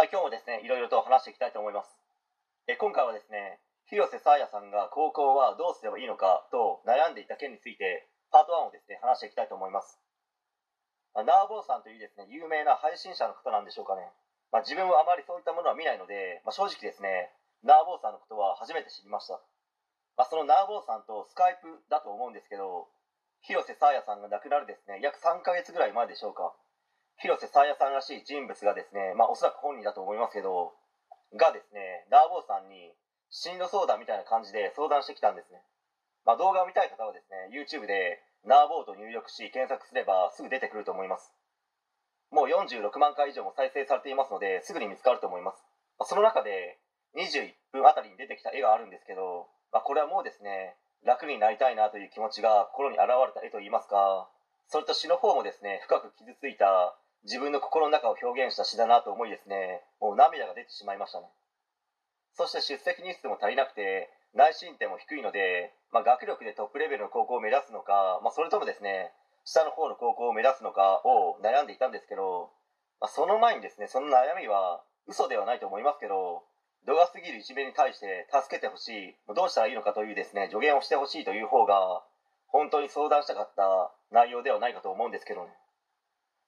はい、今日もですね、いろいろと話していきたいと思います。え今回はですね、広瀬さやさんが高校はどうすればいいのかと悩んでいた件について、パート1をですね、話していきたいと思います。まナーボーさんというですね、有名な配信者の方なんでしょうかね。まあ、自分はあまりそういったものは見ないので、まあ、正直ですね、ナーボーさんのことは初めて知りました。ま、そのナーボーさんとスカイプだと思うんですけど、広瀬さやさんが亡くなるですね、約3ヶ月ぐらい前でしょうか。広瀬さやさんらしい人物がですね、まあ、おそらく本人だと思いますけど、がですね、ナーボーさんに進路相談みたいな感じで相談してきたんですね。まあ、動画を見たい方はですね、YouTube でナーボーと入力し検索すればすぐ出てくると思います。もう46万回以上も再生されていますので、すぐに見つかると思います。まあ、その中で21分あたりに出てきた絵があるんですけど、まあ、これはもうですね、楽になりたいなという気持ちが心に現れた絵といいますか、それと詩の方もですね、深く傷ついた自分の心の中を表現した詩だなと思いですね、もう涙が出てしまいましたね。そして出席日数も足りなくて、内申点も低いので、まあ、学力でトップレベルの高校を目指すのか、まあ、それともですね、下の方の高校を目指すのかを悩んでいたんですけど、まあ、その前にですね、その悩みは嘘ではないと思いますけど、度が過ぎるいじめに対して助けてほしい、どうしたらいいのかというですね、助言をしてほしいという方が、本当に相談したかった内容ではないかと思うんですけどね。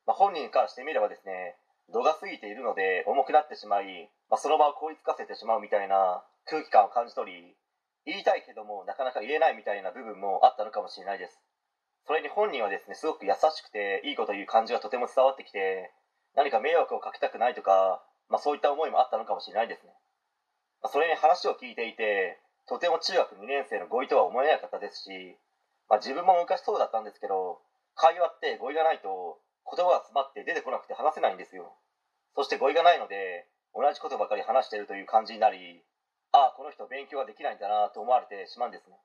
まあ、本人からしてみればですね度が過ぎているので重くなってしまい、まあ、その場を凍りつかせてしまうみたいな空気感を感じ取り言いたいけどもなかなか言えないみたいな部分もあったのかもしれないです。それに本人はですねすごく優しくていいこと言う感じがとても伝わってきて何か迷惑をかけたくないとか、まあ、そういった思いもあったのかもしれないですね、まあ、それに話を聞いていてとても中学2年生の語彙とは思えなかったですし、まあ、自分も昔そうだったんですけど会話って語彙がないと言葉が詰まって出てこなくて話せないんですよ。そして語彙がないので同じことばかり話しているという感じになりああこの人勉強ができないんだなと思われてしまうんですね。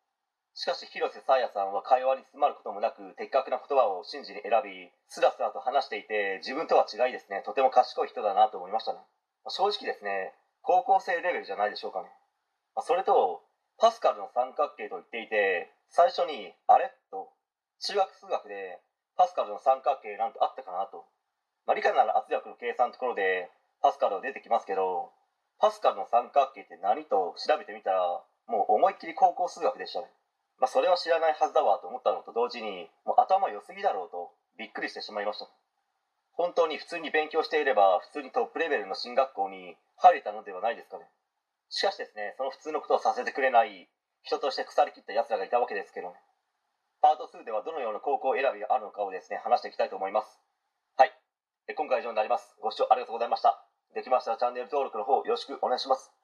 しかし広瀬さやさんは会話に詰まることもなく的確な言葉を瞬時に選びスラスラと話していて自分とは違いですね。とても賢い人だなと思いましたね。正直ですね高校生レベルじゃないでしょうかね。それとパスカルの三角形と言っていて最初に「あれ?」と中学数学でパスカルの三角形なんてあったかなと、まあ、理科なら圧力の計算のところでパスカルは出てきますけどパスカルの三角形って何と調べてみたらもう思いっきり高校数学でしたね、まあ、それは知らないはずだわと思ったのと同時にもう頭良すぎだろうとびっくりしてしまいました。本当に普通に勉強していれば普通にトップレベルの進学校に入れたのではないですかね。しかしですねその普通のことをさせてくれない人として腐りきった奴らがいたわけですけどね。パート2ではどのような高校選びがあるのかをですね、話していきたいと思います。はい。今回は以上になります。ご視聴ありがとうございました。できましたらチャンネル登録の方よろしくお願いします。